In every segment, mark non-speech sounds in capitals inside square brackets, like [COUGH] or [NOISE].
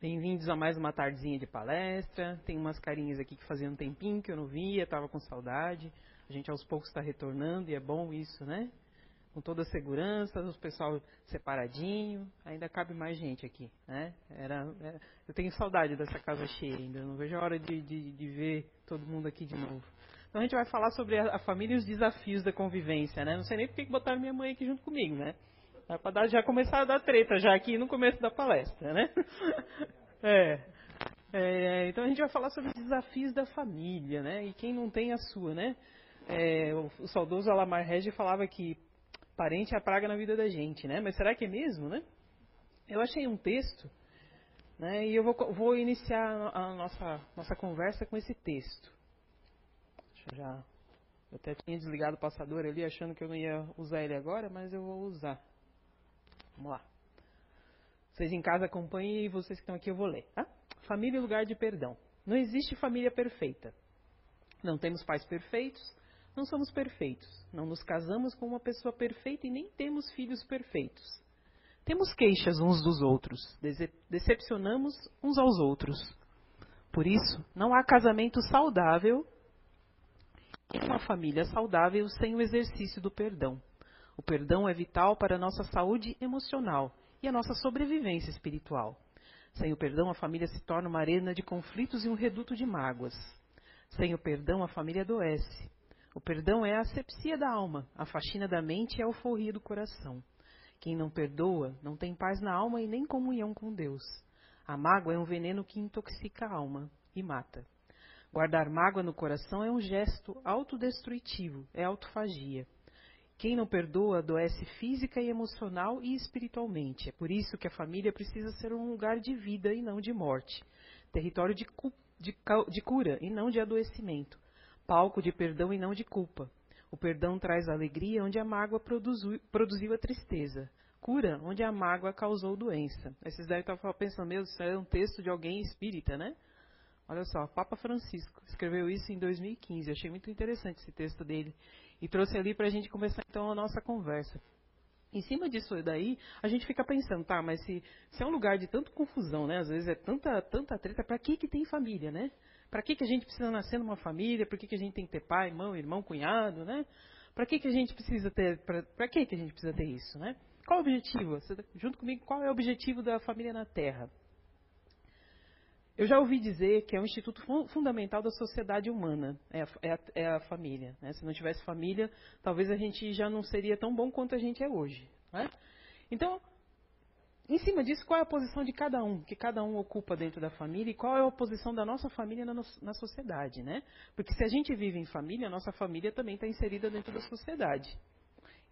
Bem-vindos a mais uma tardezinha de palestra. Tem umas carinhas aqui que fazia um tempinho que eu não via, estava com saudade. A gente aos poucos está retornando e é bom isso, né? Com toda a segurança, o pessoal separadinho, ainda cabe mais gente aqui, né? Era, era é, eu tenho saudade dessa casa cheia ainda, não vejo a hora de, de, de ver todo mundo aqui de novo. Então a gente vai falar sobre a, a, família e os desafios da convivência, né? Não sei nem por que botaram minha mãe aqui junto comigo, né? É para já começar a dar treta já aqui no começo da palestra, né? [LAUGHS] É, é, então a gente vai falar sobre os desafios da família, né? E quem não tem a sua, né? É, o, o, saudoso Alamar Regi falava que parente é a praga na vida da gente, né? Mas será que é mesmo, né? Eu achei um texto, né? E eu vou, vou iniciar a nossa, nossa conversa com esse texto. Deixa eu já... Eu até tinha desligado o passador ali achando que eu não ia usar ele agora, mas eu vou usar. Vamos lá. Vocês em casa acompanhem e vocês que estão aqui eu vou ler. Tá? Família e lugar de perdão. Não existe família perfeita. Não temos pais perfeitos, não somos perfeitos. Não nos casamos com uma pessoa perfeita e nem temos filhos perfeitos. Temos queixas uns dos outros, decepcionamos uns aos outros. Por isso, não há casamento saudável e uma família saudável sem o exercício do perdão. O perdão é vital para a nossa saúde emocional e a nossa sobrevivência espiritual. Sem o perdão, a família se torna uma arena de conflitos e um reduto de mágoas. Sem o perdão, a família adoece. O perdão é a asepsia da alma, a faxina da mente e a euforia do coração. Quem não perdoa não tem paz na alma e nem comunhão com Deus. A mágoa é um veneno que intoxica a alma e mata. Guardar mágoa no coração é um gesto autodestrutivo, é autofagia. Quem não perdoa adoece física e emocional e espiritualmente. É por isso que a família precisa ser um lugar de vida e não de morte, território de, cu de, de cura e não de adoecimento, palco de perdão e não de culpa. O perdão traz alegria onde a mágoa produziu, a tristeza, cura onde a mágoa causou doença. Esses devem estar pensando, meu, isso é um texto de alguém espírita, né? Olha só, Papa Francisco escreveu isso em 2015. achei muito interessante esse texto dele e trouxe ali para a gente começar então a nossa conversa. Em cima disso daí, a gente fica pensando, tá, mas se, se é um lugar de tanta confusão, né? Às vezes é tanta, tanta treta, para que que tem família, né? Para que que a gente precisa nascer numa família? Por que que a gente tem que ter pai, irmão, irmão, cunhado, né? Para que que a gente precisa ter, para que que a gente precisa ter isso, né? Qual o objetivo? Você, tá junto comigo, qual é o objetivo da família na Terra? Eu já ouvi dizer que é um instituto fundamental da sociedade humana, é a, é a, é a família. Né? Se não tivesse família, talvez a gente já não seria tão bom quanto a gente é hoje. Né? Então, em cima disso, qual é a posição de cada um, que cada um ocupa dentro da família e qual é a posição da nossa família na, na sociedade, né? Porque se a gente vive em família, a nossa família também está inserida dentro da sociedade.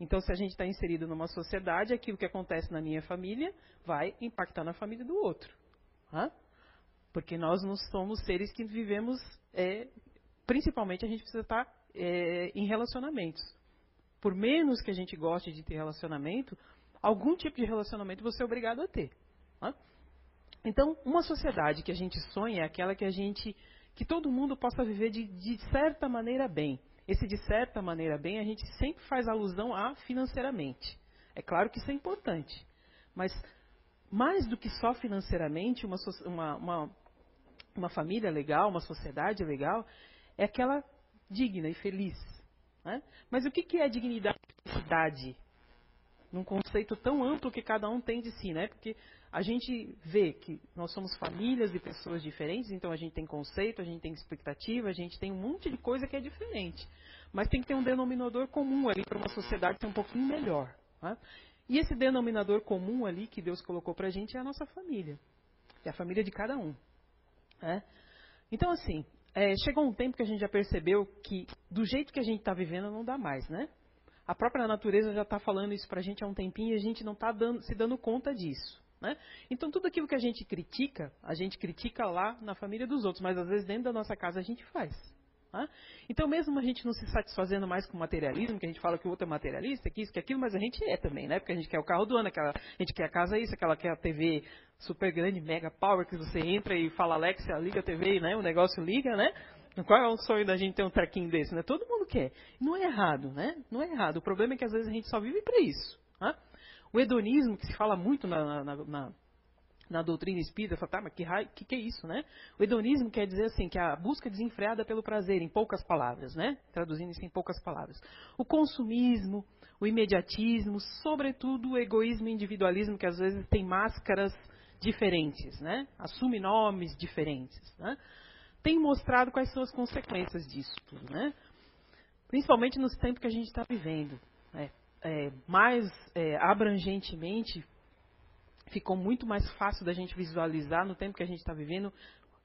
Então, se a gente está inserido numa sociedade, aquilo que acontece na minha família vai impactar na família do outro. Né? Porque nós não somos seres que vivemos, é, principalmente a gente precisa estar é, em relacionamentos. Por menos que a gente goste de ter relacionamento, algum tipo de relacionamento você é obrigado a ter. Né? Então, uma sociedade que a gente sonha é aquela que a gente, que todo mundo possa viver de, de certa maneira bem. Esse de certa maneira bem, a gente sempre faz alusão a financeiramente. É claro que isso é importante, mas mais do que só financeiramente, uma, uma, uma, uma família legal, uma sociedade legal, é aquela digna e feliz. Né? Mas o que, que é dignidade e felicidade? Num conceito tão amplo que cada um tem de si, né? Porque a gente vê que nós somos famílias e pessoas diferentes, então a gente tem conceito, a gente tem expectativa, a gente tem um monte de coisa que é diferente. Mas tem que ter um denominador comum ali para uma sociedade ser um pouquinho melhor. Né? E esse denominador comum ali que Deus colocou para a gente é a nossa família. É a família de cada um. Né? Então, assim, é, chegou um tempo que a gente já percebeu que do jeito que a gente está vivendo não dá mais, né? A própria natureza já está falando isso para a gente há um tempinho e a gente não está se dando conta disso. Né? Então, tudo aquilo que a gente critica, a gente critica lá na família dos outros, mas às vezes dentro da nossa casa a gente faz. Né? Então, mesmo a gente não se satisfazendo mais com o materialismo, que a gente fala que o outro é materialista, que isso, que aquilo, mas a gente é também, né? Porque a gente quer o carro do ano, aquela, a gente quer a casa isso, aquela quer a TV super grande, mega power, que você entra e fala Alexa, liga a TV, né? O negócio liga, né? Qual é o sonho da gente ter um trequinho desse, né? Todo mundo quer. Não é errado, né? Não é errado. O problema é que às vezes a gente só vive para isso. Né? O hedonismo, que se fala muito na, na, na na doutrina espírita, fala, tá, mas que, que, que é isso, né? O hedonismo quer dizer assim, que a busca desenfreada pelo prazer, em poucas palavras, né? Traduzindo isso em poucas palavras. O consumismo, o imediatismo, sobretudo o egoísmo e individualismo, que às vezes tem máscaras diferentes, né? Assume nomes diferentes, né? Tem mostrado quais são as consequências disso tudo, né? Principalmente nos tempos que a gente está vivendo. Né? É, mais é, abrangentemente, ficou muito mais fácil da gente visualizar no tempo que a gente está vivendo,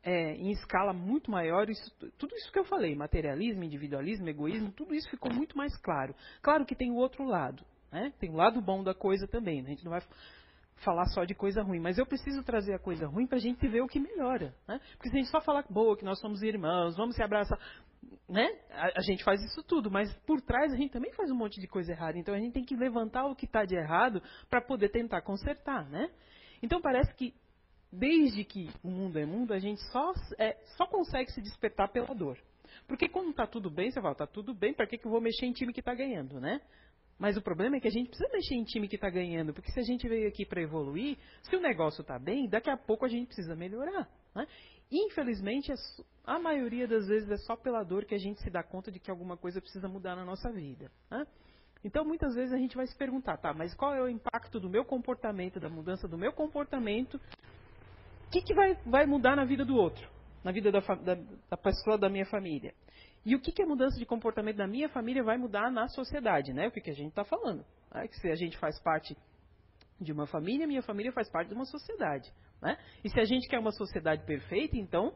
é, em escala muito maior, isso, tudo isso que eu falei, materialismo, individualismo, egoísmo, tudo isso ficou muito mais claro. Claro que tem o outro lado, né? tem o lado bom da coisa também, né? a gente não vai falar só de coisa ruim, mas eu preciso trazer a coisa ruim para a gente ver o que melhora. Né? Porque se a gente só falar, boa, que nós somos irmãos, vamos se abraçar, né? A, a, gente faz isso tudo, mas por trás a gente também faz um monte de coisa errada. Então a gente tem que levantar o que está de errado para poder tentar consertar, né? Então parece que desde que o mundo é mundo, a gente só, é, só consegue se despertar pela dor. Porque quando está tudo bem, você fala, está tudo bem, para que, que eu vou mexer em time que está ganhando, né? Mas o problema é que a gente precisa mexer em time que está ganhando, porque se a gente veio aqui para evoluir, se o negócio está bem, daqui a pouco a gente precisa melhorar. Né? Infelizmente, é a maioria das vezes é só pela dor que a gente se dá conta de que alguma coisa precisa mudar na nossa vida. Né? Então, muitas vezes a gente vai se perguntar, tá, mas qual é o impacto do meu comportamento, da mudança do meu comportamento? O que, que vai, vai mudar na vida do outro, na vida da, da, da pessoa da minha família? E o que, que a mudança de comportamento da minha família vai mudar na sociedade, né? O que, que a gente está falando? É que se a gente faz parte de uma família, minha família faz parte de uma sociedade. Né? E se a gente quer uma sociedade perfeita, então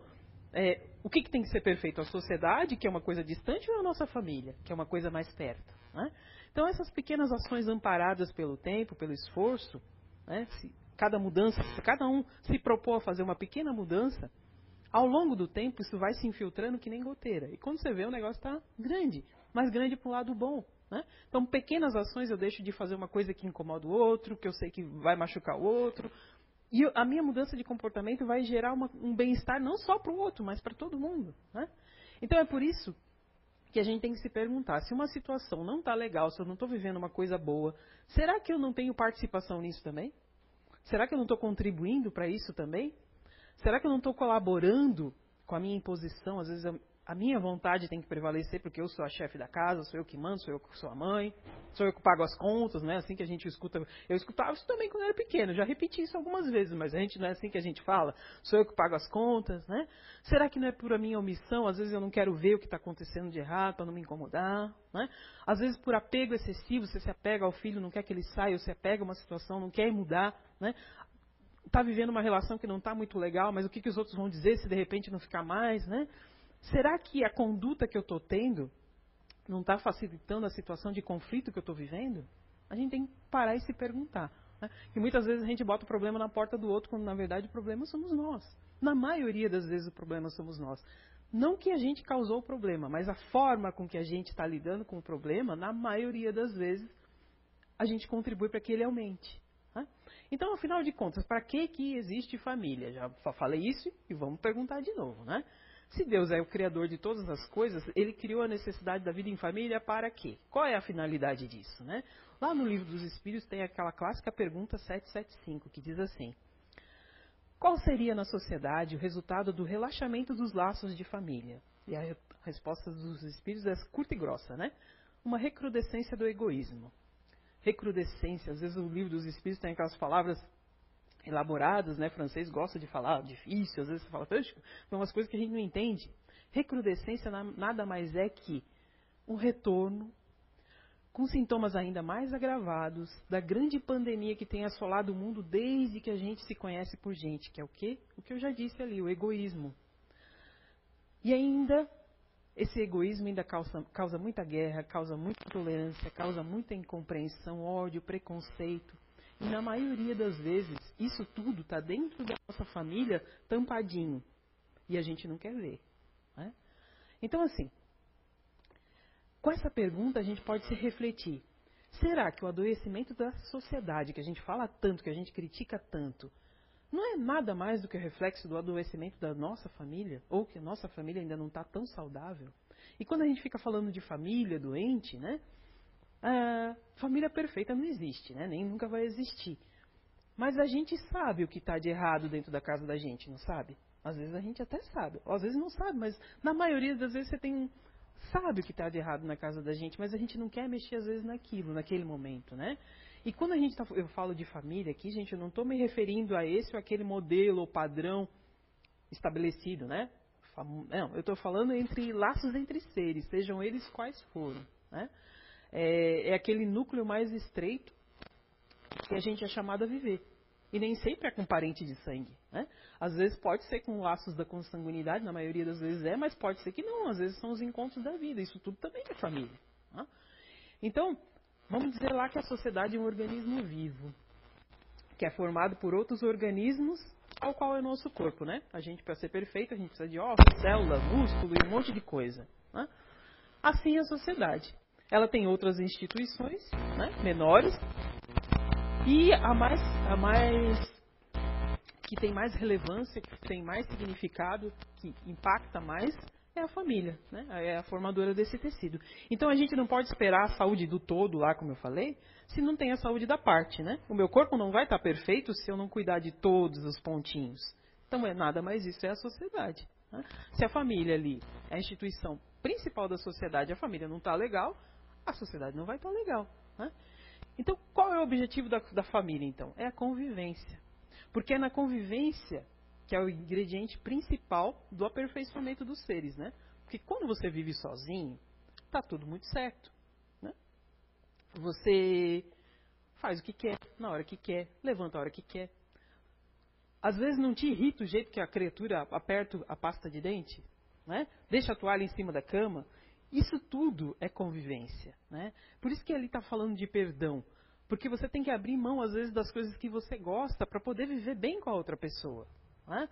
é, o que, que, tem que ser perfeito? A sociedade, que é uma coisa distante, ou a nossa família, que é uma coisa mais perto? Né? Então, essas pequenas ações amparadas pelo tempo, pelo esforço, né? se cada mudança, se cada um se propor a fazer uma pequena mudança, ao longo do tempo isso vai se infiltrando que nem goteira. E quando você vê, o negócio está grande, mas grande para o lado bom. Né? Então, pequenas ações eu deixo de fazer uma coisa que incomoda o outro, que eu sei que vai machucar o outro, e a minha mudança de comportamento vai gerar uma, um bem-estar não só para o outro, mas para todo mundo. Né? Então é por isso que a gente tem que se perguntar: se uma situação não está legal, se eu não estou vivendo uma coisa boa, será que eu não tenho participação nisso também? Será que eu não estou contribuindo para isso também? Será que eu não estou colaborando com a minha imposição? Às vezes eu, a minha vontade tem que prevalecer porque eu sou a chefe da casa, sou eu que mando, sou eu que sou a mãe, sou eu que pago as contas, não é assim que a gente escuta. Eu escutava isso também quando era pequeno, já repeti isso algumas vezes, mas a gente não é assim que a gente fala, sou eu que pago as contas, né? Será que não é por a minha omissão? Às vezes eu não quero ver o que está acontecendo de errado para não me incomodar, né? Às vezes por apego excessivo, você se apega ao filho, não quer que ele saia, se apega a uma situação, não quer mudar, né? Está vivendo uma relação que não está muito legal, mas o que, que os outros vão dizer se de repente não ficar mais, né? Será que a conduta que eu estou tendo não está facilitando a situação de conflito que eu estou vivendo? A gente tem que parar e se perguntar. Né? E muitas vezes a gente bota o problema na porta do outro, quando na verdade o problema somos nós. Na maioria das vezes o problema somos nós. Não que a gente causou o problema, mas a forma com que a gente está lidando com o problema, na maioria das vezes, a gente contribui para que ele aumente. Né? Então, afinal de contas, para que, que existe família? Já falei isso e vamos perguntar de novo, né? Se Deus é o criador de todas as coisas, ele criou a necessidade da vida em família para quê? Qual é a finalidade disso, né? Lá no livro dos Espíritos tem aquela clássica pergunta 775, que diz assim: Qual seria na sociedade o resultado do relaxamento dos laços de família? E a resposta dos Espíritos é curta e grossa, né? Uma recrudescência do egoísmo. Recrudescência, às vezes o livro dos Espíritos tem aquelas palavras elaboradas, né? Francês gosta de falar difícil, às vezes você fala, são umas coisas que a gente não entende. Recrudescência nada mais é que um retorno com sintomas ainda mais agravados da grande pandemia que tem assolado o mundo desde que a gente se conhece por gente, que é o quê? O que eu já disse ali, o egoísmo. E ainda esse egoísmo ainda causa, causa muita guerra, causa muita intolerância, causa muita incompreensão, ódio, preconceito. E na maioria das vezes, isso tudo está dentro da nossa família tampadinho. E a gente não quer ver. Né? Então, assim, com essa pergunta a gente pode se refletir. Será que o adoecimento da sociedade, que a gente fala tanto, que a gente critica tanto, não é nada mais do que reflexo do adoecimento da nossa família? Ou que a nossa família ainda não está tão saudável? E quando a gente fica falando de família doente, né? A família perfeita não existe, né? nem nunca vai existir. Mas a gente sabe o que está de errado dentro da casa da gente, não sabe? Às vezes a gente até sabe, às vezes não sabe, mas na maioria das vezes você tem sabe o que está de errado na casa da gente, mas a gente não quer mexer às vezes naquilo, naquele momento, né? E quando a gente tá, eu falo de família aqui, gente, eu não estou me referindo a esse ou aquele modelo ou padrão estabelecido, né? Não, eu estou falando entre laços entre seres, sejam eles quais forem, né? É, é aquele núcleo mais estreito que a gente é chamado a viver. E nem sempre é com parente de sangue. Né? Às vezes pode ser com laços da consanguinidade, na maioria das vezes é, mas pode ser que não. Às vezes são os encontros da vida. Isso tudo também é família. Né? Então, vamos dizer lá que a sociedade é um organismo vivo, que é formado por outros organismos, ao qual é nosso corpo. Né? A gente, para ser perfeito, a gente precisa de ossos, célula, músculo e um monte de coisa. Né? Assim é a sociedade. Ela tem outras instituições né, menores, e a mais, a mais que tem mais relevância, que tem mais significado, que impacta mais, é a família, né? é a formadora desse tecido. Então a gente não pode esperar a saúde do todo lá, como eu falei, se não tem a saúde da parte. Né? O meu corpo não vai estar perfeito se eu não cuidar de todos os pontinhos. Então é nada mais isso, é a sociedade. Né? Se a família ali é a instituição principal da sociedade, a família não está legal, a sociedade não vai estar legal. Né? Então, qual é o objetivo da, da família, então? É a convivência. Porque é na convivência que é o ingrediente principal do aperfeiçoamento dos seres, né? Porque quando você vive sozinho, tá tudo muito certo, né? Você faz o que quer, na hora que quer, levanta a hora que quer. Às vezes não te irrita o jeito que a criatura aperta a pasta de dente, né? Deixa a toalha em cima da cama, isso tudo é convivência. Né? Por isso que ele está falando de perdão. Porque você tem que abrir mão, às vezes, das coisas que você gosta para poder viver bem com a outra pessoa. Né?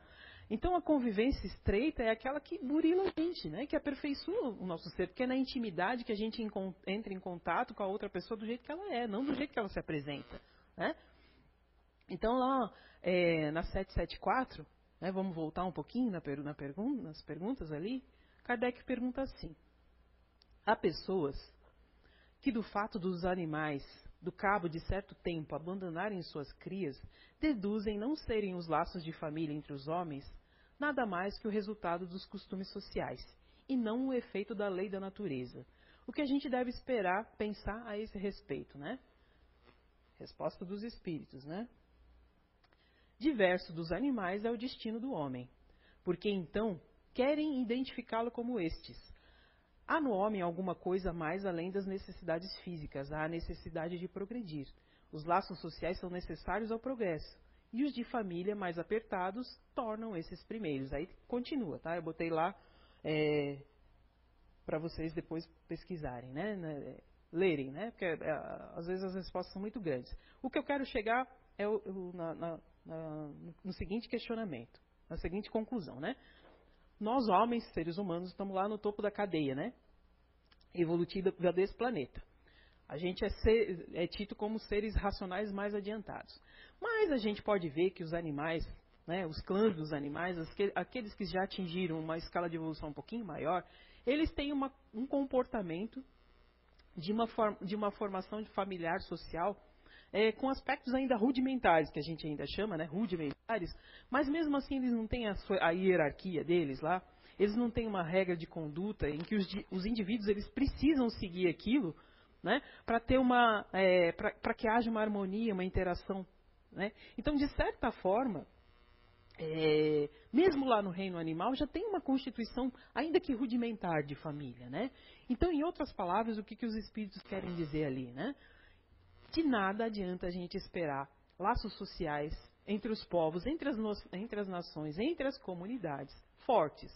Então, a convivência estreita é aquela que burila a gente, né? que aperfeiçoa o nosso ser. Porque é na intimidade que a gente entra em contato com a outra pessoa do jeito que ela é, não do jeito que ela se apresenta. Né? Então, lá é, na 774, né, vamos voltar um pouquinho na, na pergun nas perguntas ali, Kardec pergunta assim. Há pessoas que, do fato dos animais, do cabo de certo tempo, abandonarem suas crias, deduzem não serem os laços de família entre os homens nada mais que o resultado dos costumes sociais, e não o efeito da lei da natureza. O que a gente deve esperar, pensar a esse respeito, né? Resposta dos espíritos, né? Diverso dos animais é o destino do homem, porque então querem identificá-lo como estes, Há no homem alguma coisa mais além das necessidades físicas, há a necessidade de progredir. Os laços sociais são necessários ao progresso. E os de família mais apertados tornam esses primeiros. Aí continua, tá? Eu botei lá é, para vocês depois pesquisarem, né? né? Lerem, né? Porque é, às vezes as respostas são muito grandes. O que eu quero chegar é o, o, na, na, na, no seguinte questionamento, na seguinte conclusão, né? Nós, homens, seres humanos, estamos lá no topo da cadeia, né? Evolutiva desse planeta. A gente é, ser, é tido como seres racionais mais adiantados. Mas a gente pode ver que os animais, né, os clãs dos animais, aqueles que já atingiram uma escala de evolução um pouquinho maior, eles têm uma, um comportamento de uma, form, de uma formação familiar social é, com aspectos ainda rudimentares, que a gente ainda chama, né, rudimentares, mas mesmo assim eles não têm a, sua, a hierarquia deles lá, eles não têm uma regra de conduta em que os, os indivíduos eles precisam seguir aquilo, né, para ter uma, é, para que haja uma harmonia, uma interação, né? Então, de certa forma, é, mesmo lá no reino animal, já tem uma constituição, ainda que rudimentar, de família. Né? Então, em outras palavras, o que, que os espíritos querem dizer ali? Né? De nada adianta a gente esperar laços sociais entre os povos, entre as, entre as nações, entre as comunidades, fortes,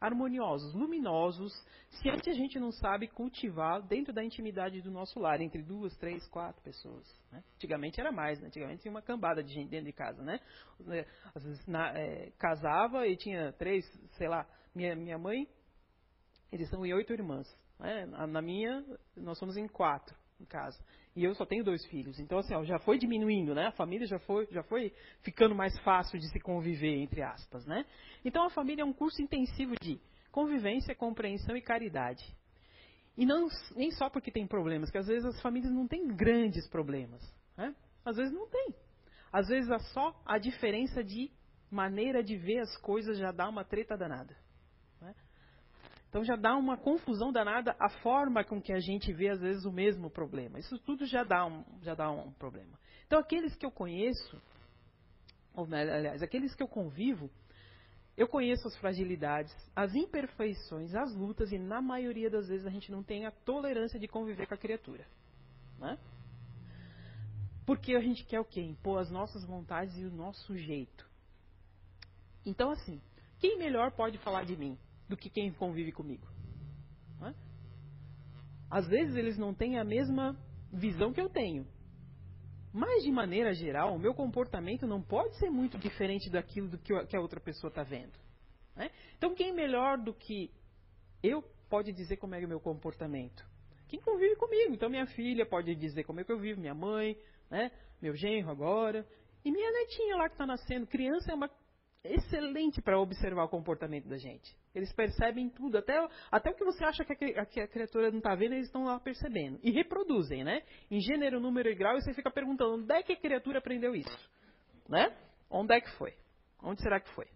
harmoniosos, luminosos, se antes a gente não sabe cultivar dentro da intimidade do nosso lar, entre duas, três, quatro pessoas. Né? Antigamente era mais, né? antigamente tinha uma cambada de gente dentro de casa, né? Às vezes na, é, casava e tinha três, sei lá, minha, minha mãe, eles são oito irmãs. Né? Na minha, nós somos em quatro em casa. E eu só tenho dois filhos. Então, assim, ó, já foi diminuindo, né? A família já foi, já foi ficando mais fácil de se conviver, entre aspas, né? Então, a família é um curso intensivo de convivência, compreensão e caridade. E não, nem só porque tem problemas, que às vezes as famílias não têm grandes problemas. Né? Às vezes não tem. Às vezes, só a diferença de maneira de ver as coisas já dá uma treta danada. Né? Então já dá uma confusão danada a forma com que a gente vê, às vezes, o mesmo problema. Isso tudo já dá um, já dá um problema. Então, aqueles que eu conheço, ou, aliás, aqueles que eu convivo, eu conheço as fragilidades, as imperfeições, as lutas, e na maioria das vezes a gente não tem a tolerância de conviver com a criatura. Né? Porque a gente quer o quê? Impor as nossas vontades e o nosso jeito. Então, assim, quem melhor pode falar de mim do que quem convive comigo? Né? Às vezes eles não têm a mesma visão que eu tenho. Mas, de maneira geral, o meu comportamento não pode ser muito diferente daquilo do que a outra pessoa está vendo. Né? Então, quem melhor do que eu pode dizer como é o meu comportamento? Quem convive comigo. Então, minha filha pode dizer como é que eu vivo, minha mãe, né? meu genro agora. E minha netinha lá que está nascendo. Criança é uma excelente para observar o comportamento da gente. Eles percebem tudo, até, até o que você acha que a, que a criatura não está vendo, eles estão lá percebendo. E reproduzem, né? Em gênero, número e grau, e você fica perguntando onde é que a criatura aprendeu isso? Né? Onde é que foi? Onde será que foi?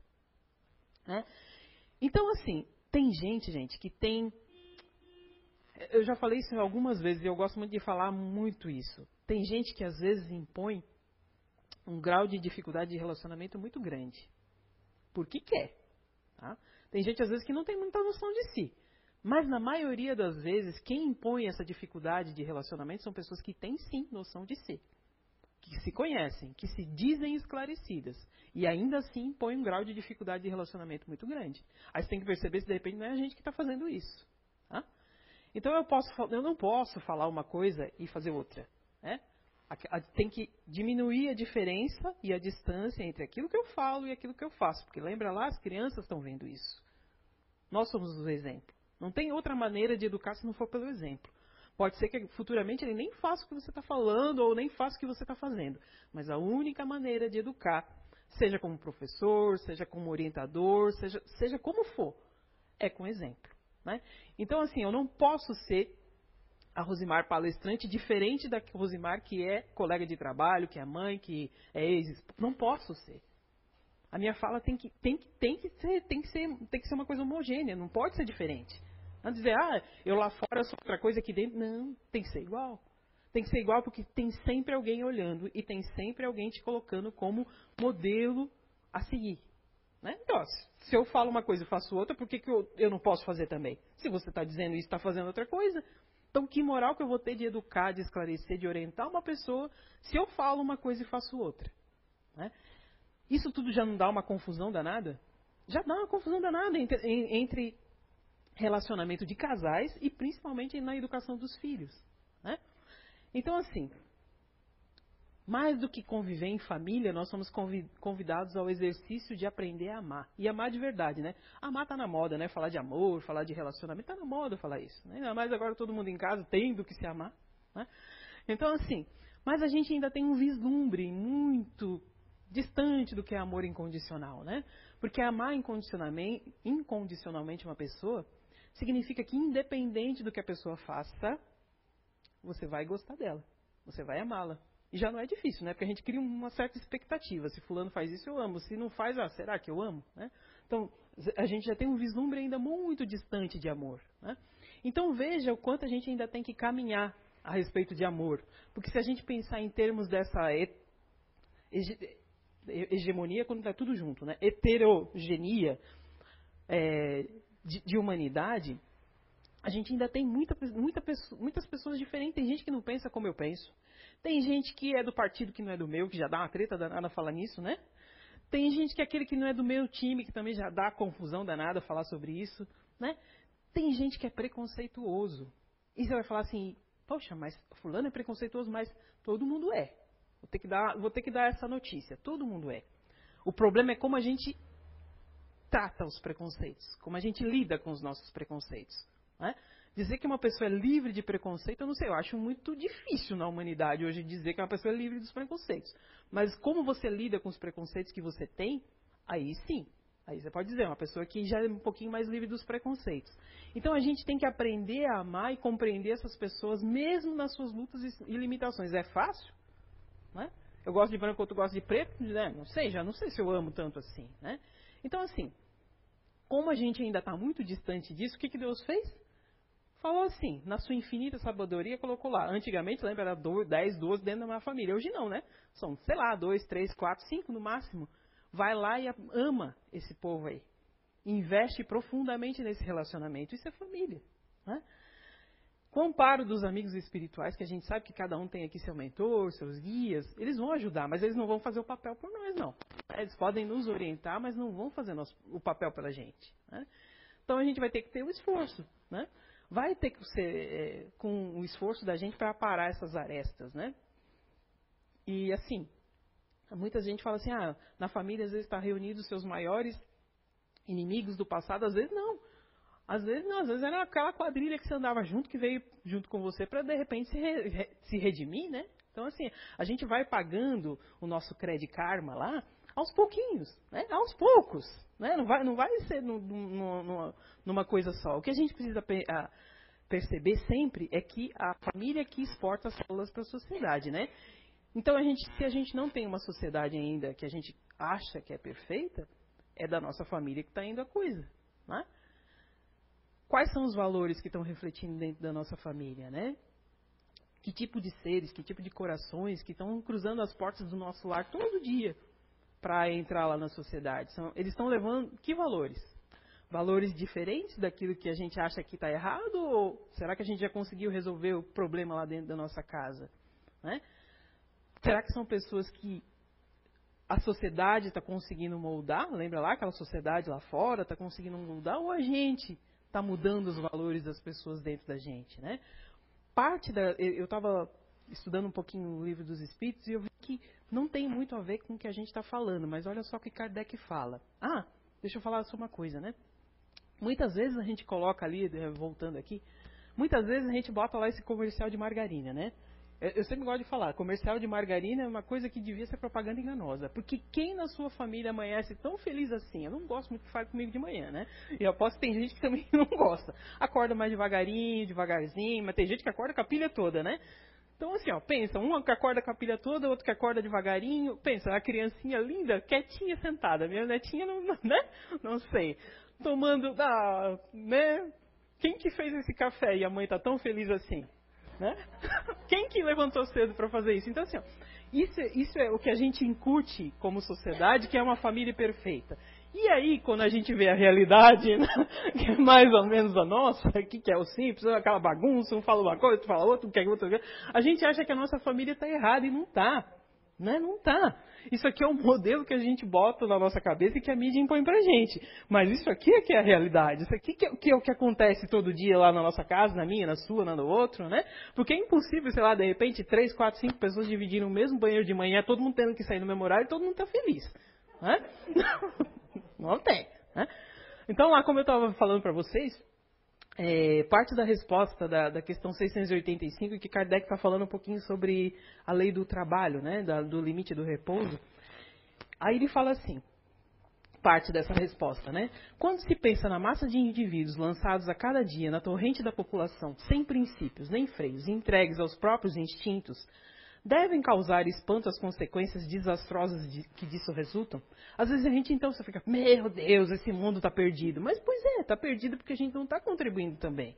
Né? Então, assim, tem gente, gente, que tem. Eu já falei isso algumas vezes e eu gosto muito de falar muito isso. Tem gente que às vezes impõe um grau de dificuldade de relacionamento muito grande porque quer. Tá? Tem gente, às vezes, que não tem muita noção de si. Mas, na maioria das vezes, quem impõe essa dificuldade de relacionamento são pessoas que têm, sim, noção de si. Que se conhecem, que se dizem esclarecidas. E ainda assim impõem um grau de dificuldade de relacionamento muito grande. Aí você tem que perceber se, de repente, não é a gente que está fazendo isso. Tá? Então, eu, posso, eu não posso falar uma coisa e fazer outra. Né? Tem que diminuir a diferença e a distância entre aquilo que eu falo e aquilo que eu faço. Porque lembra lá, as crianças estão vendo isso. Nós somos o exemplo. Não tem outra maneira de educar se não for pelo exemplo. Pode ser que futuramente ele nem faça o que você está falando ou nem faça o que você está fazendo. Mas a única maneira de educar, seja como professor, seja como orientador, seja, seja como for, é com exemplo. Né? Então, assim, eu não posso ser a Rosimar palestrante diferente da Rosimar que é colega de trabalho, que é mãe, que é ex. Não posso ser. A minha fala tem que, tem, tem, que ser, tem, que ser, tem que ser uma coisa homogênea, não pode ser diferente. Não dizer, ah, eu lá fora sou outra coisa aqui dentro. Não, tem que ser igual. Tem que ser igual porque tem sempre alguém olhando e tem sempre alguém te colocando como modelo a seguir. Né? Então, se eu falo uma coisa e faço outra, por que, que eu, eu não posso fazer também? Se você está dizendo isso está fazendo outra coisa, então, que moral que eu vou ter de educar, de esclarecer, de orientar uma pessoa se eu falo uma coisa e faço outra? Né? Isso tudo já não dá uma confusão danada? Já dá uma confusão danada entre, entre relacionamento de casais e principalmente na educação dos filhos. Né? Então, assim, mais do que conviver em família, nós somos convidados ao exercício de aprender a amar. E amar de verdade, né? Amar tá na moda, né? Falar de amor, falar de relacionamento, tá na moda falar isso. Né? Ainda mais agora todo mundo em casa tendo que se amar. Né? Então, assim, mas a gente ainda tem um vislumbre muito distante do que é amor incondicional, né? Porque amar incondicionalmente uma pessoa significa que independente do que a pessoa faça, você vai gostar dela, você vai amá-la. E já não é difícil, né? Porque a gente cria uma certa expectativa. Se fulano faz isso, eu amo. Se não faz, ah, será que eu amo? Né? Então, a gente já tem um vislumbre ainda muito distante de amor. Né? Então, veja o quanto a gente ainda tem que caminhar a respeito de amor. Porque se a gente pensar em termos dessa hegemonia, quando está tudo junto, né? heterogenia é, de, de humanidade, a gente ainda tem muita, muita, muitas pessoas diferentes. Tem gente que não pensa como eu penso. Tem gente que é do partido que não é do meu, que já dá uma treta danada falar nisso, né? Tem gente que é aquele que não é do meu time, que também já dá confusão danada falar sobre isso, né? Tem gente que é preconceituoso. E você vai falar assim, poxa, mas fulano é preconceituoso, mas todo mundo é. Vou ter que dar, vou ter que dar essa notícia, todo mundo é. O problema é como a gente trata os preconceitos, como a gente lida com os nossos preconceitos. Né? Dizer que uma pessoa é livre de preconceito, eu não sei, eu acho muito difícil na humanidade hoje dizer que uma pessoa é livre dos preconceitos. Mas como você lida com os preconceitos que você tem, aí sim. Aí você pode dizer, uma pessoa que já é um pouquinho mais livre dos preconceitos. Então a gente tem que aprender a amar e compreender essas pessoas, mesmo nas suas lutas e limitações. É fácil? Né? Eu gosto de branco, outro gosta de preto, né? Não sei, já não sei se eu amo tanto assim, né? Então, assim, como a gente ainda está muito distante disso, o que, que Deus fez? Falou assim, na sua infinita sabedoria, colocou lá. Antigamente, lembra, era 10, 12 dentro da minha família. Hoje não, né? São, sei lá, 2, 3, 4, 5 no máximo. Vai lá e ama esse povo aí. Investe profundamente nesse relacionamento. Isso é família. Né? Comparo dos amigos espirituais, que a gente sabe que cada um tem aqui seu mentor, seus guias, eles vão ajudar, mas eles não vão fazer o papel por nós, não. Eles podem nos orientar, mas não vão fazer nosso, o papel pela gente. Né? Então a gente vai ter que ter o esforço. Né? Vai ter que ser é, com o esforço da gente para parar essas arestas. Né? E assim, muita gente fala assim, ah, na família às vezes está reunido os seus maiores inimigos do passado, às vezes não. Às vezes não, às vezes era aquela quadrilha que você andava junto, que veio junto com você para de repente se, re, se redimir, né? Então, assim, a gente vai pagando o nosso crédito karma lá aos pouquinhos, né? Aos poucos, né? Não vai, não vai ser no, no, no, numa coisa só. O que a gente precisa a, perceber sempre é que a família que exporta as células para a sociedade, né? Então, a gente, se a gente não tem uma sociedade ainda que a gente acha que é perfeita, é da nossa família que está indo a coisa, né? quais são os valores que estão refletindo dentro da nossa família, né? Que tipo de seres, que tipo de corações que estão cruzando as portas do nosso lar todo dia para entrar lá na sociedade? São, eles estão levando que valores? Valores diferentes daquilo que a gente acha que está errado? Ou será que a gente já conseguiu resolver o problema lá dentro da nossa casa? Né? Será que são pessoas que a sociedade está conseguindo moldar? Lembra lá aquela sociedade lá fora está conseguindo moldar? Ou a gente está mudando os valores das pessoas dentro da gente, né? Parte da, eu estava estudando um pouquinho o livro dos Espíritos e eu vi que não tem muito a ver com o que a gente está falando, mas olha só o que Kardec fala. Ah, deixa eu falar só uma coisa, né? Muitas vezes a gente coloca ali, eh, voltando aqui, muitas vezes a gente bota lá esse comercial de margarina, né? Eu sempre gosto de falar, comercial de margarina é uma coisa que devia ser propaganda enganosa. Porque quem na sua família amanhece tão feliz assim? Eu não gosto muito que fale comigo de manhã, né? E aposto que tem gente que também [LAUGHS] não gosta. Acorda mais devagarinho, devagarzinho, mas tem gente que acorda com a pilha toda, né? Então, assim, ó, pensa, um que acorda com a pilha toda, outro que acorda devagarinho. Pensa, a criancinha linda, quietinha, sentada. Minha netinha, não, [LAUGHS] né? Não sei. Tomando, ah, né? Quem que fez esse café e a mãe tá tão feliz assim? Né? [LAUGHS] Quem que levantou cedo para fazer isso? Então, assim, ó, isso, é, isso é o que a gente incute como sociedade, que é uma família perfeita. E aí, quando a gente vê a realidade, [LAUGHS] né, que é mais ou menos a nossa, que, é o simples, aquela bagunça, um fala uma coisa, outro fala outra, um quer outra, a gente acha que a nossa família está errada e não está. Né? Não está. Isso aqui é um modelo que a gente bota na nossa cabeça e que a mídia impõe pra gente. Mas isso aqui é que é a realidade. Isso aqui que é, que é o que acontece todo dia lá na nossa casa, na minha, na sua, na do outro, né? Porque é impossível, sei lá, de repente, três, quatro, cinco pessoas dividirem o mesmo banheiro de manhã, todo mundo tendo que sair no mesmo e todo mundo está feliz. Né? [LAUGHS] Não tem. Né? Então lá, como eu estava falando para vocês, é, parte da resposta da, da, questão 685, que Kardec está falando um pouquinho sobre a lei do trabalho, né, da, do limite do repouso. Aí ele fala assim, parte dessa resposta, né? Quando se pensa na massa de indivíduos lançados a cada dia na torrente da população, sem princípios nem freios, entregues aos próprios instintos, devem causar espanto as consequências desastrosas de, que disso resultam? Às vezes a gente então você fica, meu Deus, esse mundo está perdido. Mas pois é, está perdido porque a gente não está contribuindo também.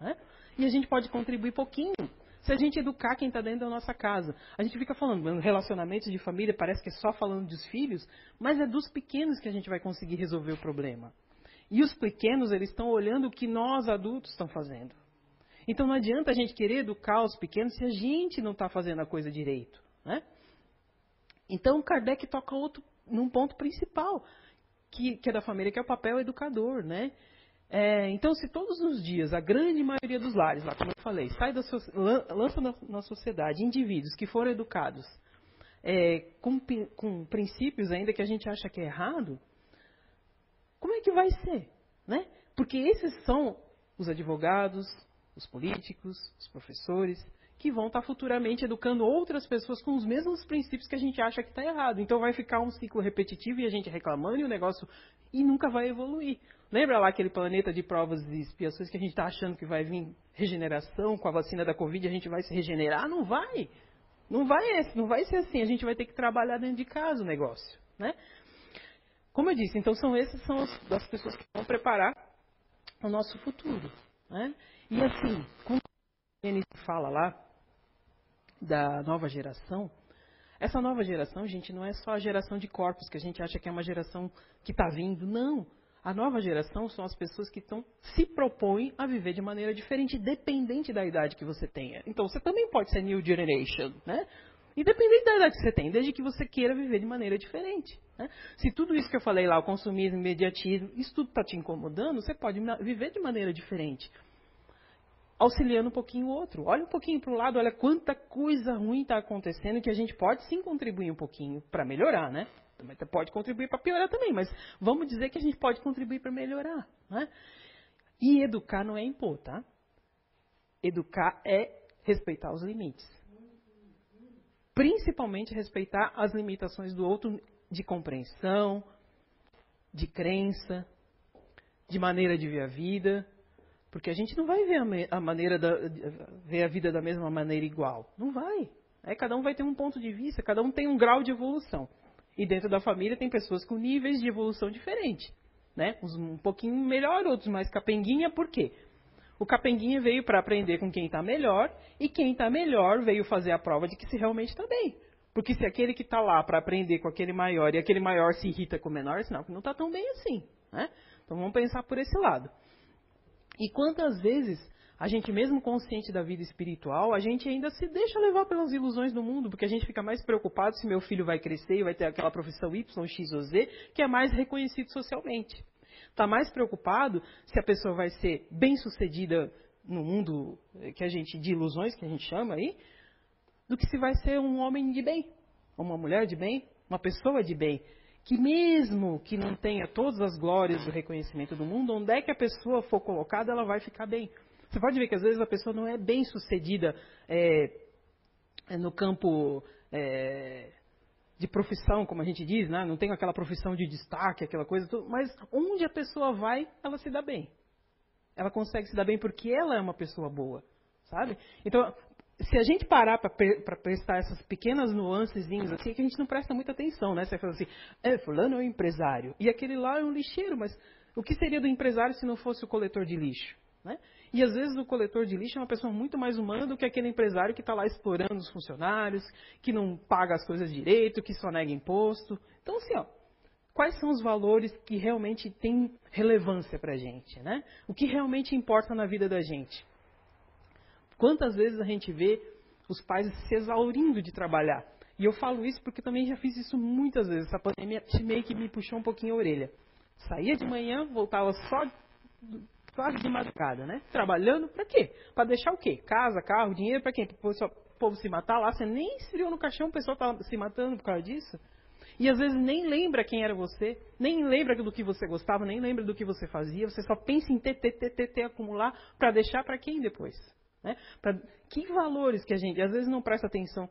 Né? E a gente pode contribuir pouquinho. Se a gente educar quem está dentro da nossa casa. A gente fica falando, relacionamentos de família, parece que é só falando dos filhos, mas é dos pequenos que a gente vai conseguir resolver o problema. E os pequenos, eles estão olhando o que nós adultos estão fazendo. Então não adianta a gente querer educar os pequenos se a gente não está fazendo a coisa direito. Né? Então Kardec toca outro, num ponto principal, que, que, é da família, que é o papel educador. Né? É, então, se todos os dias a grande maioria dos lares, lá como eu falei, sai da lança na, na, sociedade indivíduos que foram educados é, com, com princípios ainda que a gente acha que é errado, como é que vai ser? Né? Porque esses são os advogados, os políticos, os professores, que vão estar futuramente educando outras pessoas com os mesmos princípios que a gente acha que está errado. Então vai ficar um ciclo repetitivo e a gente reclamando e o negócio e nunca vai evoluir. Lembra lá aquele planeta de provas e expiações que a gente está achando que vai vir regeneração com a vacina da Covid, a gente vai se regenerar? Não vai. Não vai, não vai ser assim. A gente vai ter que trabalhar dentro de casa o negócio, né? Como eu disse, então são essas são as, as pessoas que vão preparar o nosso futuro, né? E assim, quando a gente fala lá da nova geração, essa nova geração, gente, não é só a geração de corpos que a gente acha que é uma geração que está vindo. Não. A nova geração são as pessoas que estão se propõem a viver de maneira diferente, dependente da idade que você tenha. Então, você também pode ser new generation, né? Independente da idade que você tem, desde que você queira viver de maneira diferente. Né? Se tudo isso que eu falei lá, o consumismo, o imediatismo, isso tudo está te incomodando, você pode viver de maneira diferente auxiliando um pouquinho o outro. Olha um pouquinho para o lado, olha quanta coisa ruim está acontecendo que a gente pode sim contribuir um pouquinho para melhorar, né? Pode contribuir para piorar também, mas vamos dizer que a gente pode contribuir para melhorar, né? E educar não é impor, tá? Educar é respeitar os limites. Principalmente respeitar as limitações do outro de compreensão, de crença, de maneira de ver a vida, porque a gente não vai ver a, a maneira da, ver a vida da mesma maneira igual. Não vai. É, cada um vai ter um ponto de vista, cada um tem um grau de evolução. E dentro da família tem pessoas com níveis de evolução diferentes. Né? Uns um pouquinho melhor, outros mais capenguinha, por quê? O capenguinha veio para aprender com quem está melhor, e quem está melhor veio fazer a prova de que se realmente está bem. Porque se aquele que está lá para aprender com aquele maior e aquele maior se irrita com o menor, sinal que não está tão bem assim. Né? Então vamos pensar por esse lado. E quantas vezes a gente, mesmo consciente da vida espiritual, a gente ainda se deixa levar pelas ilusões do mundo, porque a gente fica mais preocupado se meu filho vai crescer e vai ter aquela profissão Y, X ou Z, que é mais reconhecido socialmente. Está mais preocupado se a pessoa vai ser bem sucedida no mundo que a gente de ilusões que a gente chama aí, do que se vai ser um homem de bem, uma mulher de bem, uma pessoa de bem que mesmo que não tenha todas as glórias do reconhecimento do mundo, onde é que a pessoa for colocada, ela vai ficar bem. Você pode ver que às vezes a pessoa não é bem sucedida é, no campo é, de profissão, como a gente diz, né? não tem aquela profissão de destaque, aquela coisa, mas onde a pessoa vai, ela se dá bem. Ela consegue se dar bem porque ela é uma pessoa boa, sabe? Então, se a gente parar para prestar essas pequenas nuances assim, que a gente não presta muita atenção, né? Você fala assim, é, fulano é um empresário, e aquele lá é um lixeiro, mas o que seria do empresário se não fosse o coletor de lixo? Né? E às vezes o coletor de lixo é uma pessoa muito mais humana do que aquele empresário que está lá explorando os funcionários, que não paga as coisas direito, que só nega imposto. Então, assim, ó, quais são os valores que realmente têm relevância para a gente? Né? O que realmente importa na vida da gente? Quantas vezes a gente vê os pais se exaurindo de trabalhar? E eu falo isso porque também já fiz isso muitas vezes. Essa pandemia meio que me puxou um pouquinho a orelha. Saía de manhã, voltava só quase de madrugada, né? Trabalhando para quê? Para deixar o quê? Casa, carro, dinheiro para quê? Para o povo se matar lá. Você nem viu no caixão, o pessoal tá se matando por causa disso. E às vezes nem lembra quem era você, nem lembra do que você gostava, nem lembra do que você fazia. Você só pensa em ter, ter, ter, ter, ter acumular para deixar para quem depois? Né? Pra, que valores que a gente às vezes não presta atenção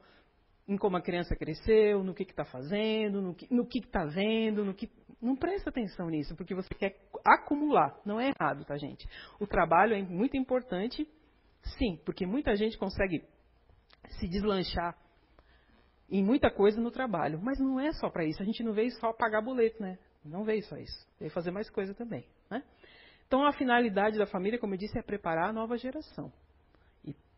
em como a criança cresceu, no que está fazendo, no que está vendo, no que. Não presta atenção nisso, porque você quer acumular. Não é errado, tá, gente? O trabalho é muito importante, sim, porque muita gente consegue se deslanchar em muita coisa no trabalho. Mas não é só para isso. A gente não veio só pagar boleto, né? Não veio só isso. Veio fazer mais coisa também. Né? Então a finalidade da família, como eu disse, é preparar a nova geração.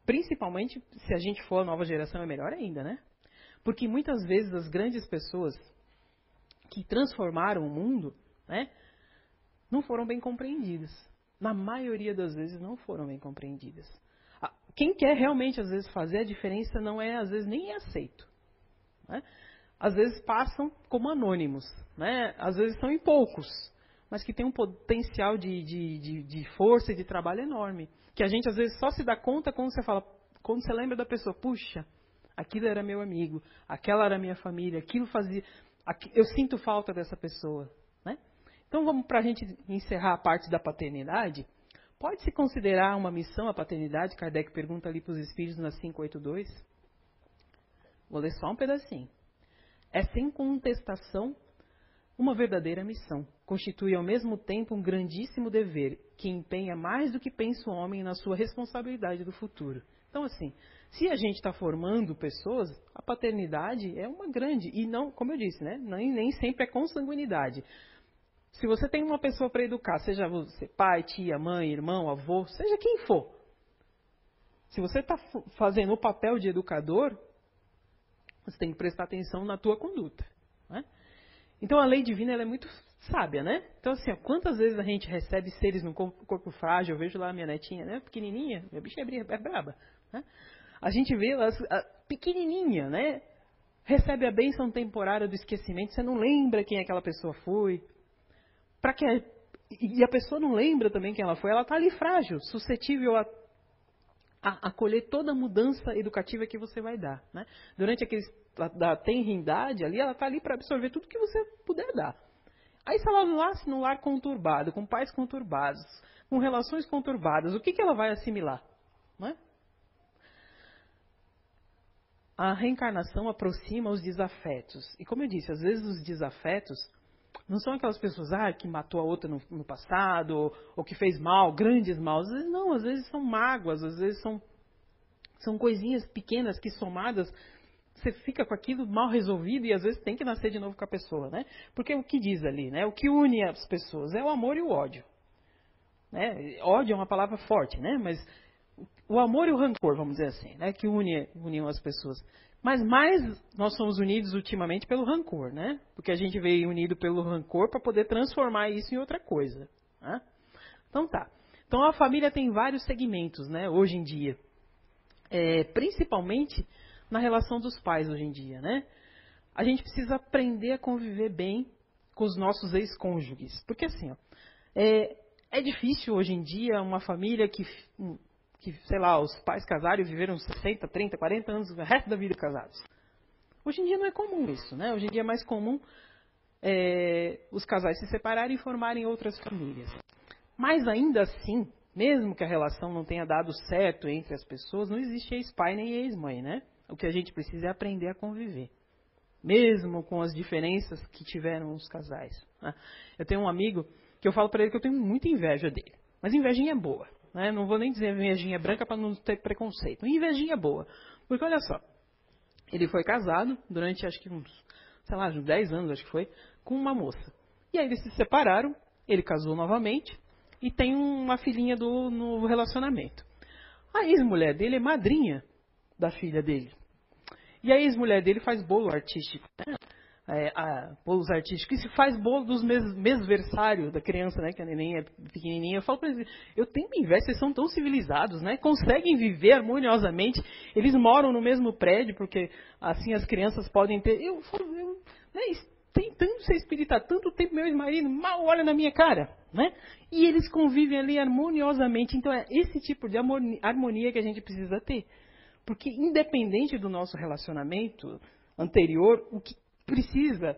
Principalmente se a gente for a nova geração, é melhor ainda, né? Porque muitas vezes as grandes pessoas que transformaram o mundo, né, não foram bem compreendidas. Na maioria das vezes não foram bem compreendidas. Quem quer realmente, às vezes, fazer a diferença não é, às vezes, nem é aceito. Né? Às vezes passam como anônimos. Né? Às vezes são em poucos, mas que têm um potencial de, de, de, de força e de trabalho enorme que a gente às vezes só se dá conta quando você fala, quando você lembra da pessoa, puxa, aquilo era meu amigo, aquela era minha família, aquilo fazia, eu sinto falta dessa pessoa, né? Então vamos para a gente encerrar a parte da paternidade. Pode se considerar uma missão a paternidade? Kardec pergunta ali para os espíritos na 582. Vou ler só um pedacinho. É sem contestação uma verdadeira missão. Constitui ao mesmo tempo um grandíssimo dever que empenha mais do que pensa o homem na sua responsabilidade do futuro. Então, assim, Se a gente está formando pessoas, a paternidade é uma grande. E não, como eu disse, né? Nem, nem sempre é consanguinidade. Se você tem uma pessoa para educar, seja você pai, tia, mãe, irmão, avô, seja quem for. Se você está fazendo o papel de educador, você tem que prestar atenção na tua conduta. Né? Então a lei divina é muito sábia, né? Então assim, ó, quantas vezes a gente recebe seres no corpo, frágil? Eu vejo lá a minha netinha, né? Pequenininha, minha bicha é, é braba. Né? A gente vê elas pequenininha, né? Recebe a bênção temporária do esquecimento, você não lembra quem aquela pessoa foi. Para que e a pessoa não lembra também quem ela foi, ela está ali frágil, suscetível a acolher toda a mudança educativa que você vai dar. Né? Durante aquele da tenrindade ali, ela está ali para absorver tudo que você puder dar. Aí se ela nasce num lar conturbado, com pais conturbados, com relações conturbadas, o que, que ela vai assimilar? Né? A reencarnação aproxima os desafetos. E como eu disse, às vezes os desafetos não são aquelas pessoas ah, que matou a outra no, no passado, ou, ou, que fez mal, grandes mal. Às vezes não, às vezes são mágoas, às vezes são, são coisinhas pequenas que somadas você fica com aquilo mal resolvido e às vezes tem que nascer de novo com a pessoa, né? Porque o que diz ali, né? O que une as pessoas é o amor e o ódio. Né? Ódio é uma palavra forte, né? Mas o amor e o rancor, vamos dizer assim, né? Que une, uniam as pessoas. Mas mais nós somos unidos ultimamente pelo rancor, né? Porque a gente veio unido pelo rancor para poder transformar isso em outra coisa. Né? Então tá. Então a família tem vários segmentos, né? Hoje em dia, é, principalmente na relação dos pais hoje em dia, né? A gente precisa aprender a conviver bem com os nossos ex-cônjuges, porque assim, ó, é, é difícil hoje em dia uma família que que, sei lá, os pais casaram e viveram 60, 30, 40 anos, o resto da vida casados. Hoje em dia não é comum isso, né? Hoje em dia é mais comum é, os casais se separarem e formarem outras famílias. Mas ainda assim, mesmo que a relação não tenha dado certo entre as pessoas, não existe ex-pai nem ex-mãe, né? O que a gente precisa é aprender a conviver. Mesmo com as diferenças que tiveram os casais. Né? Eu tenho um amigo que eu falo para ele que eu tenho muita inveja dele. Mas invejinha é boa. Né? Não vou nem dizer invejinha branca para não ter preconceito. Invejinha boa. Porque olha só, ele foi casado durante acho que uns, sei lá, uns 10 anos, acho que foi, com uma moça. E aí eles se separaram, ele casou novamente e tem uma filhinha do, no relacionamento. A ex-mulher dele é madrinha da filha dele. E a ex-mulher dele faz bolo artístico. Né? é, a, bolos artísticos, e se faz bolo dos mes, mesversários da criança, né, que a neném é pequenininha. Eu falo para eles, eu tenho inveja, vocês são tão civilizados, né, conseguem viver harmoniosamente, eles moram no mesmo prédio, porque assim as crianças podem ter... Eu falo, eu, né, tentando ser espírita tanto tempo, meu ex-marido mal olha na minha cara, né? E eles convivem ali harmoniosamente. Então é esse tipo de harmonia que a gente precisa ter. Porque independente do nosso relacionamento anterior, o que precisa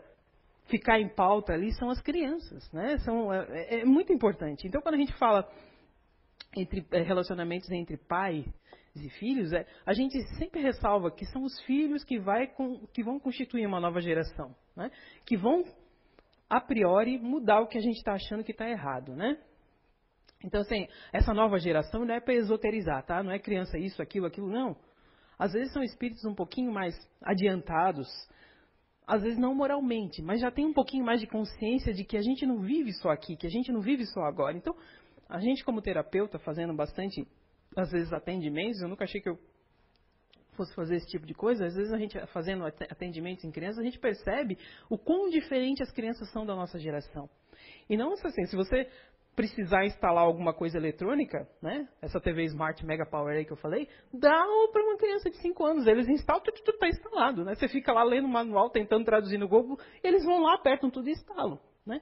ficar em pauta ali são as crianças, né? São, é, é, é muito importante. Então, quando a gente fala entre é, relacionamentos entre pais e filhos, é, a gente sempre ressalva que são os filhos que, vai com, que vão constituir uma nova geração, né? Que vão a priori mudar o que a gente está achando que está errado, né? Então, assim, essa nova geração não é para esoterizar, tá? Não é criança isso, aquilo, aquilo, não. Às vezes são espíritos um pouquinho mais adiantados, às vezes não moralmente, mas já tem um pouquinho mais de consciência de que a gente não vive só aqui, que a gente não vive só agora. Então, a gente como terapeuta, fazendo bastante, às vezes, atendimentos, eu nunca achei que eu fosse fazer esse tipo de coisa, às vezes a gente fazendo atendimentos em crianças, a gente percebe o quão diferente as crianças são da nossa geração. E não assim, se você precisar instalar alguma coisa eletrônica, né? Essa TV Smart Mega Power aí que eu falei, dá para uma criança de 5 anos. Eles instalam, tudo está instalado, né? Você fica lá lendo o manual, tentando traduzir no Google, eles vão lá, apertam tudo e instalam, né?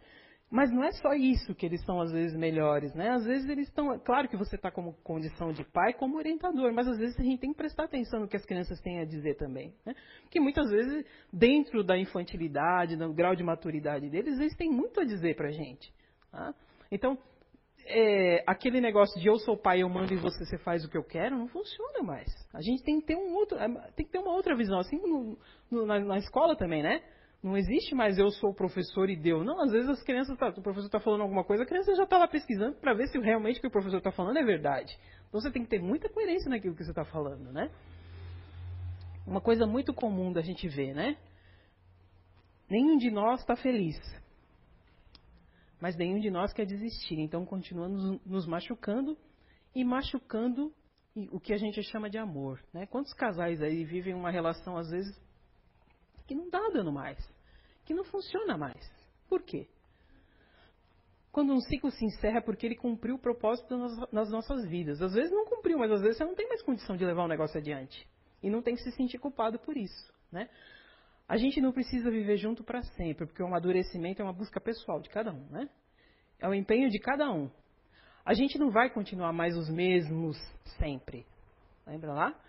Mas não é só isso que eles são às vezes melhores, né? Às vezes eles estão, claro que você está como condição de pai, como orientador, mas às vezes a gente tem que prestar atenção no que as crianças têm a dizer também, né? Porque muitas vezes dentro da infantilidade, do grau de maturidade deles, eles têm muito a dizer para a gente. Tá? Então, é, aquele negócio de eu sou pai, eu mando e você, você faz o que eu quero, não funciona mais. A gente tem que ter um outro, é, tem que ter uma outra visão, assim no, no, na, na, escola também, né? Não existe mais eu sou o professor e deu. Não, às vezes as crianças, tá, o professor está falando alguma coisa, a criança já está lá pesquisando para ver se realmente o que o professor está falando é verdade. Então você tem que ter muita coerência naquilo que você está falando, né? uma coisa muito comum da gente ver, né? Nenhum de nós está feliz. Mas nenhum de nós quer desistir. Então continuamos nos machucando e machucando o que a gente chama de amor. Né? Quantos casais aí vivem uma relação, às vezes, que não está dando mais, que não funciona mais? Por quê? Quando um ciclo se encerra é porque ele cumpriu o propósito nas nossas vidas. Às vezes não cumpriu, mas às vezes você não tem mais condição de levar o negócio adiante. E não tem que se sentir culpado por isso. Né? A gente não precisa viver junto para sempre, porque o amadurecimento é uma busca pessoal de cada um. Né? É o empenho de cada um. A gente não vai continuar mais os mesmos sempre. Lembra lá?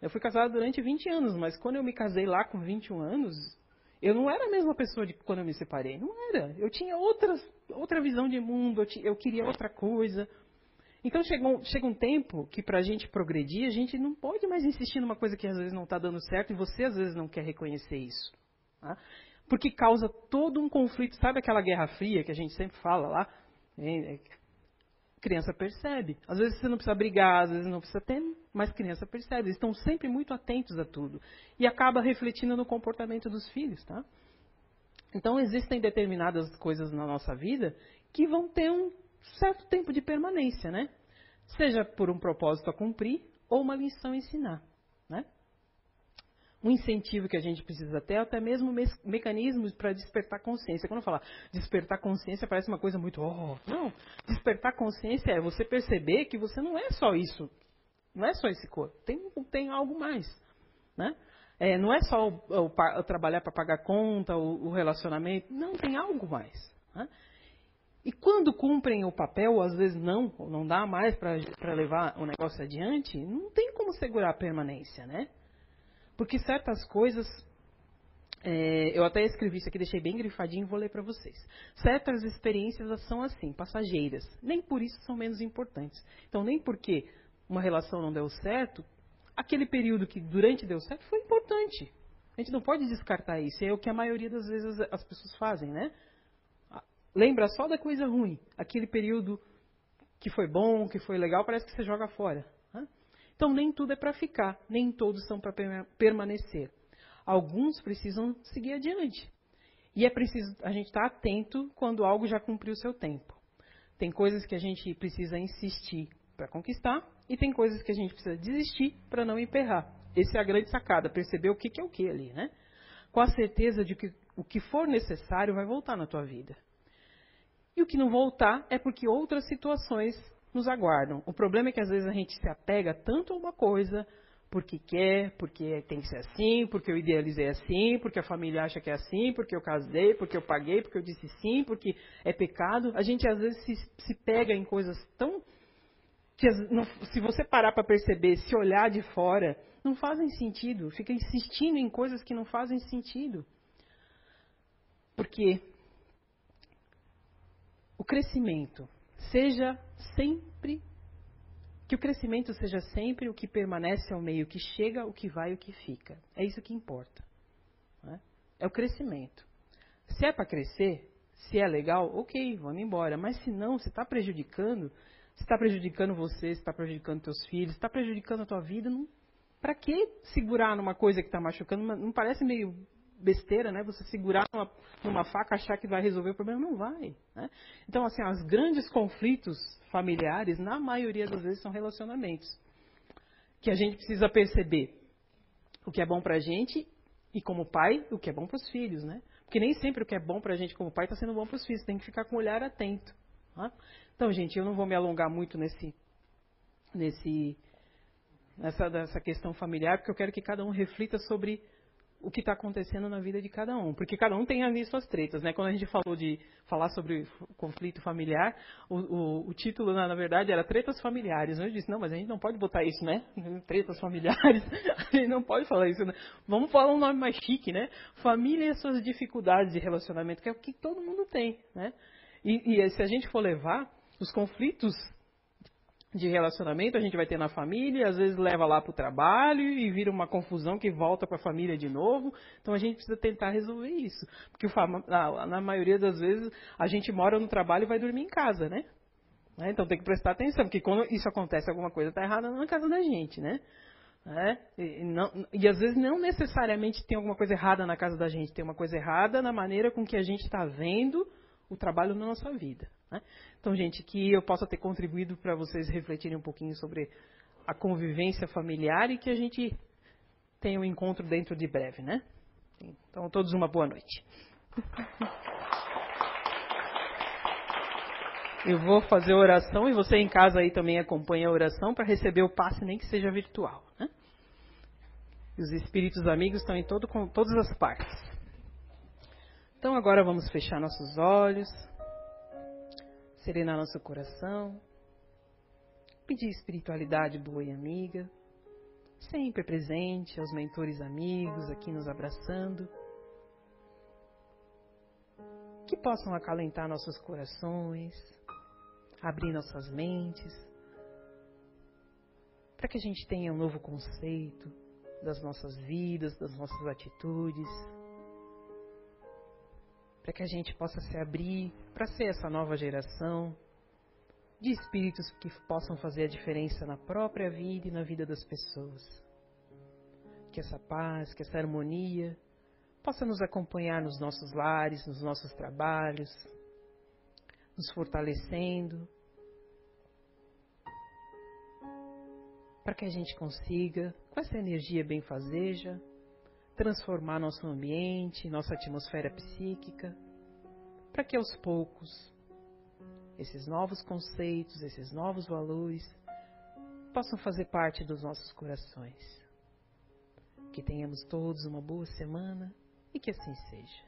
Eu fui casado durante 20 anos, mas quando eu me casei lá com 21 anos, eu não era a mesma pessoa de quando eu me separei. Não era. Eu tinha outras, outra visão de mundo, eu, eu queria outra coisa. Então chega, chega um tempo que para a gente progredir, a gente não pode mais insistir numa coisa que às vezes não está dando certo e você às vezes não quer reconhecer isso. Tá? Porque causa todo um conflito. Sabe aquela guerra fria que a gente sempre fala lá? É, criança percebe. Às vezes você não precisa brigar, às vezes não precisa ter, mas criança percebe. Eles estão sempre muito atentos a tudo. E acaba refletindo no comportamento dos filhos, tá? Então existem determinadas coisas na nossa vida que vão ter um certo tempo de permanência, né? Seja por um propósito a cumprir ou uma lição a ensinar, né? um incentivo que a gente precisa ter, até mesmo me mecanismos para despertar consciência. Quando eu falo despertar consciência, parece uma coisa muito. Oh, não, despertar consciência é você perceber que você não é só isso. Não é só esse corpo. Tem, tem algo mais. Né? É, não é só o, o, o trabalhar para pagar conta, o, o, relacionamento. Não, tem algo mais. Né? E quando cumprem o papel, às vezes não, não dá mais para levar o negócio adiante, não tem como segurar a permanência, né? Porque certas coisas. É, eu até escrevi isso aqui, deixei bem grifadinho e vou ler para vocês. Certas experiências são assim, passageiras. Nem por isso são menos importantes. Então, nem porque uma relação não deu certo, aquele período que durante deu certo foi importante. A gente não pode descartar isso. É o que a maioria das vezes as pessoas fazem, né? Lembra só da coisa ruim. Aquele período que foi bom, que foi legal, parece que você joga fora. Então, nem tudo é para ficar, nem todos são para permanecer. Alguns precisam seguir adiante. E é preciso a gente estar tá atento quando algo já cumpriu seu tempo. Tem coisas que a gente precisa insistir para conquistar e tem coisas que a gente precisa desistir para não emperrar. Essa é a grande sacada, perceber o que, que é o que ali, né? Com a certeza de que o que for necessário vai voltar na tua vida. E o que não voltar é porque outras situações nos aguardam. O problema é que às vezes a gente se apega tanto a uma coisa porque quer, porque tem que ser assim, porque eu idealizei assim, porque a família acha que é assim, porque eu casei, porque eu paguei, porque eu disse sim, porque é pecado. A gente às vezes se, se pega em coisas tão. que se você parar para perceber, se olhar de fora, não fazem sentido. Fica insistindo em coisas que não fazem sentido. Porque o crescimento seja sempre que o crescimento seja sempre o que permanece ao meio, o que chega, o que vai, o que fica. É isso que importa. Né? É o crescimento. Se é para crescer, se é legal, ok, vamos embora. Mas se não, se está prejudicando, se está prejudicando você, se está prejudicando teus filhos, está prejudicando a tua vida, para que segurar numa coisa que está machucando? Não parece meio besteira, né? Você segurar numa, numa, faca, achar que vai resolver o problema, não vai. Né? Então, assim, os grandes conflitos familiares, na maioria das vezes, são relacionamentos. Que a gente precisa perceber o que é bom pra gente e, como pai, o que é bom para os filhos, né? Porque nem sempre o que é bom pra gente como pai está sendo bom para os filhos. Tem que ficar com o olhar atento. Tá? Então, gente, eu não vou me alongar muito nesse, nesse, nessa, nessa questão familiar, porque eu quero que cada um reflita sobre o que está acontecendo na vida de cada um, porque cada um tem ali suas tretas, né? Quando a gente falou de falar sobre conflito familiar, o, o, o título na, verdade era tretas familiares. Eu disse não, mas a gente não pode botar isso, né? [LAUGHS] Tretas familiares, [LAUGHS] a gente não pode falar isso. Né? Vamos falar um nome mais chique, né? Família e as suas dificuldades de relacionamento, que é o que todo mundo tem, né? E, e se a gente for levar os conflitos de relacionamento a gente vai ter na família, às vezes leva lá para o trabalho e vira uma confusão que volta para a família de novo. Então a gente precisa tentar resolver isso. Porque na maioria das vezes a gente mora no trabalho e vai dormir em casa, né? né? Então tem que prestar atenção, porque quando isso acontece, alguma coisa está errada na casa da gente, né? Né? E, não, e às vezes não necessariamente tem alguma coisa errada na casa da gente, tem uma coisa errada na maneira com que a gente está vendo o trabalho na nossa vida. Né? Então, gente, que eu possa ter contribuído para vocês refletirem um pouquinho sobre a convivência familiar e que a gente tenha um encontro dentro de breve, né? Então, todos uma boa noite. Eu vou fazer oração e você em casa aí também acompanha a oração para receber o passe, nem que seja virtual. Né? Os espíritos amigos estão em todo, com todas as partes. Então agora vamos fechar nossos olhos, serenar nosso coração, pedir espiritualidade boa e amiga, sempre presente aos mentores amigos aqui nos abraçando, que possam acalentar nossos corações, abrir nossas mentes, para que a gente tenha um novo conceito das nossas vidas, das nossas atitudes, para que a gente possa se abrir para ser essa nova geração de espíritos que possam fazer a diferença na própria vida e na vida das pessoas. Que essa paz, que essa harmonia possa nos acompanhar nos nossos lares, nos nossos trabalhos, nos fortalecendo, para que a gente consiga, com essa energia benfazeja, transformar nosso ambiente, nossa atmosfera psíquica, para que aos poucos esses novos conceitos, esses novos valores possam fazer parte dos nossos corações. Que tenhamos todos uma boa semana e que assim seja.